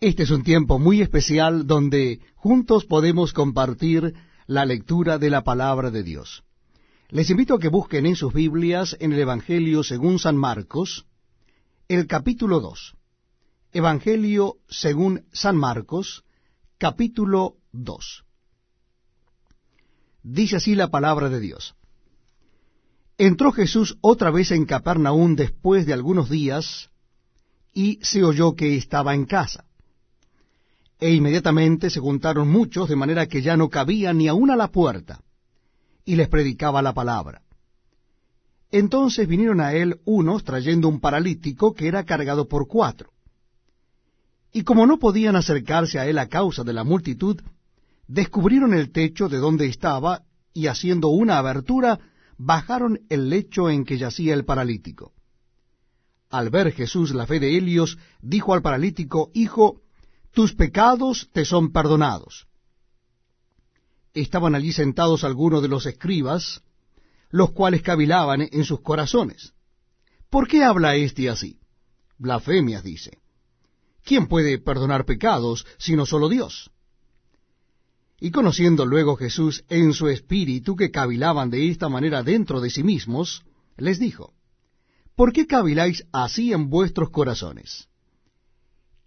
Este es un tiempo muy especial donde juntos podemos compartir la lectura de la palabra de Dios. Les invito a que busquen en sus Biblias en el Evangelio según San Marcos, el capítulo 2. Evangelio según San Marcos, capítulo 2. Dice así la palabra de Dios. Entró Jesús otra vez en Capernaum después de algunos días, y se oyó que estaba en casa. E inmediatamente se juntaron muchos, de manera que ya no cabía ni aun a la puerta, y les predicaba la palabra. Entonces vinieron a él unos trayendo un paralítico que era cargado por cuatro. Y como no podían acercarse a él a causa de la multitud, descubrieron el techo de donde estaba, y haciendo una abertura, bajaron el lecho en que yacía el paralítico. Al ver Jesús la fe de Helios, dijo al paralítico, Hijo, tus pecados te son perdonados. Estaban allí sentados algunos de los escribas, los cuales cavilaban en sus corazones. ¿Por qué habla éste así? Blasfemias dice. ¿Quién puede perdonar pecados sino solo Dios? Y conociendo luego Jesús en su espíritu que cavilaban de esta manera dentro de sí mismos, les dijo, ¿Por qué caviláis así en vuestros corazones?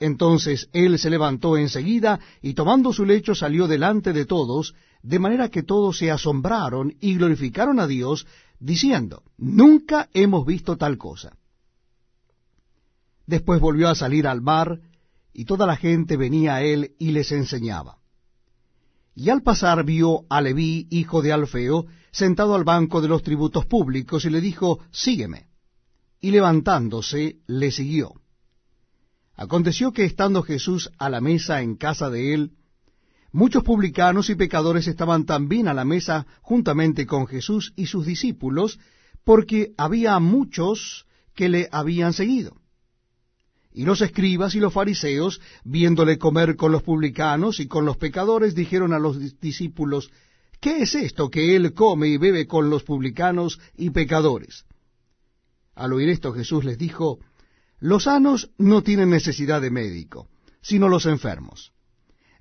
Entonces él se levantó enseguida y tomando su lecho salió delante de todos, de manera que todos se asombraron y glorificaron a Dios, diciendo, Nunca hemos visto tal cosa. Después volvió a salir al mar, y toda la gente venía a él y les enseñaba. Y al pasar vio a Leví, hijo de Alfeo, sentado al banco de los tributos públicos, y le dijo, Sígueme y levantándose le siguió. Aconteció que estando Jesús a la mesa en casa de él, muchos publicanos y pecadores estaban también a la mesa juntamente con Jesús y sus discípulos, porque había muchos que le habían seguido. Y los escribas y los fariseos, viéndole comer con los publicanos y con los pecadores, dijeron a los discípulos, ¿Qué es esto que él come y bebe con los publicanos y pecadores? Al oír esto Jesús les dijo, Los sanos no tienen necesidad de médico, sino los enfermos.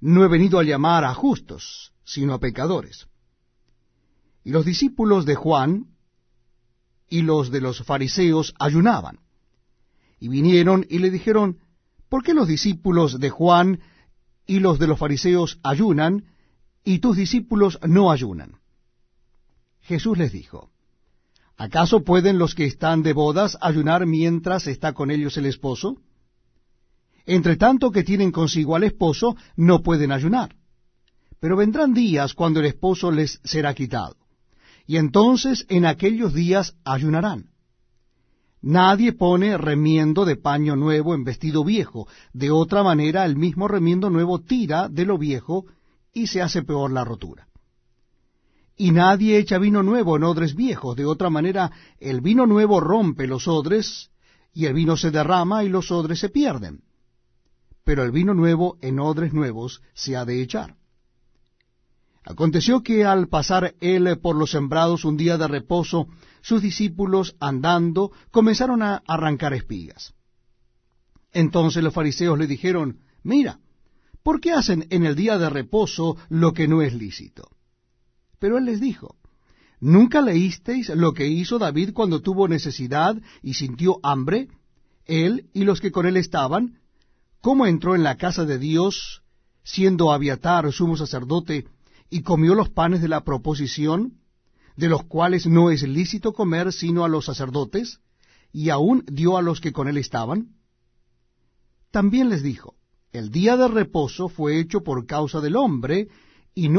No he venido a llamar a justos, sino a pecadores. Y los discípulos de Juan y los de los fariseos ayunaban. Y vinieron y le dijeron, ¿por qué los discípulos de Juan y los de los fariseos ayunan y tus discípulos no ayunan? Jesús les dijo, ¿Acaso pueden los que están de bodas ayunar mientras está con ellos el esposo? Entre tanto que tienen consigo al esposo, no pueden ayunar. Pero vendrán días cuando el esposo les será quitado, y entonces en aquellos días ayunarán. Nadie pone remiendo de paño nuevo en vestido viejo, de otra manera el mismo remiendo nuevo tira de lo viejo y se hace peor la rotura. Y nadie echa vino nuevo en odres viejos, de otra manera el vino nuevo rompe los odres, y el vino se derrama y los odres se pierden. Pero el vino nuevo en odres nuevos se ha de echar. Aconteció que al pasar él por los sembrados un día de reposo, sus discípulos, andando, comenzaron a arrancar espigas. Entonces los fariseos le dijeron, Mira, ¿por qué hacen en el día de reposo lo que no es lícito? Pero él les dijo, ¿nunca leísteis lo que hizo David cuando tuvo necesidad y sintió hambre? Él y los que con él estaban, cómo entró en la casa de Dios, siendo Abiatar sumo sacerdote, y comió los panes de la proposición, de los cuales no es lícito comer sino a los sacerdotes, y aún dio a los que con él estaban? También les dijo, el día de reposo fue hecho por causa del hombre, y no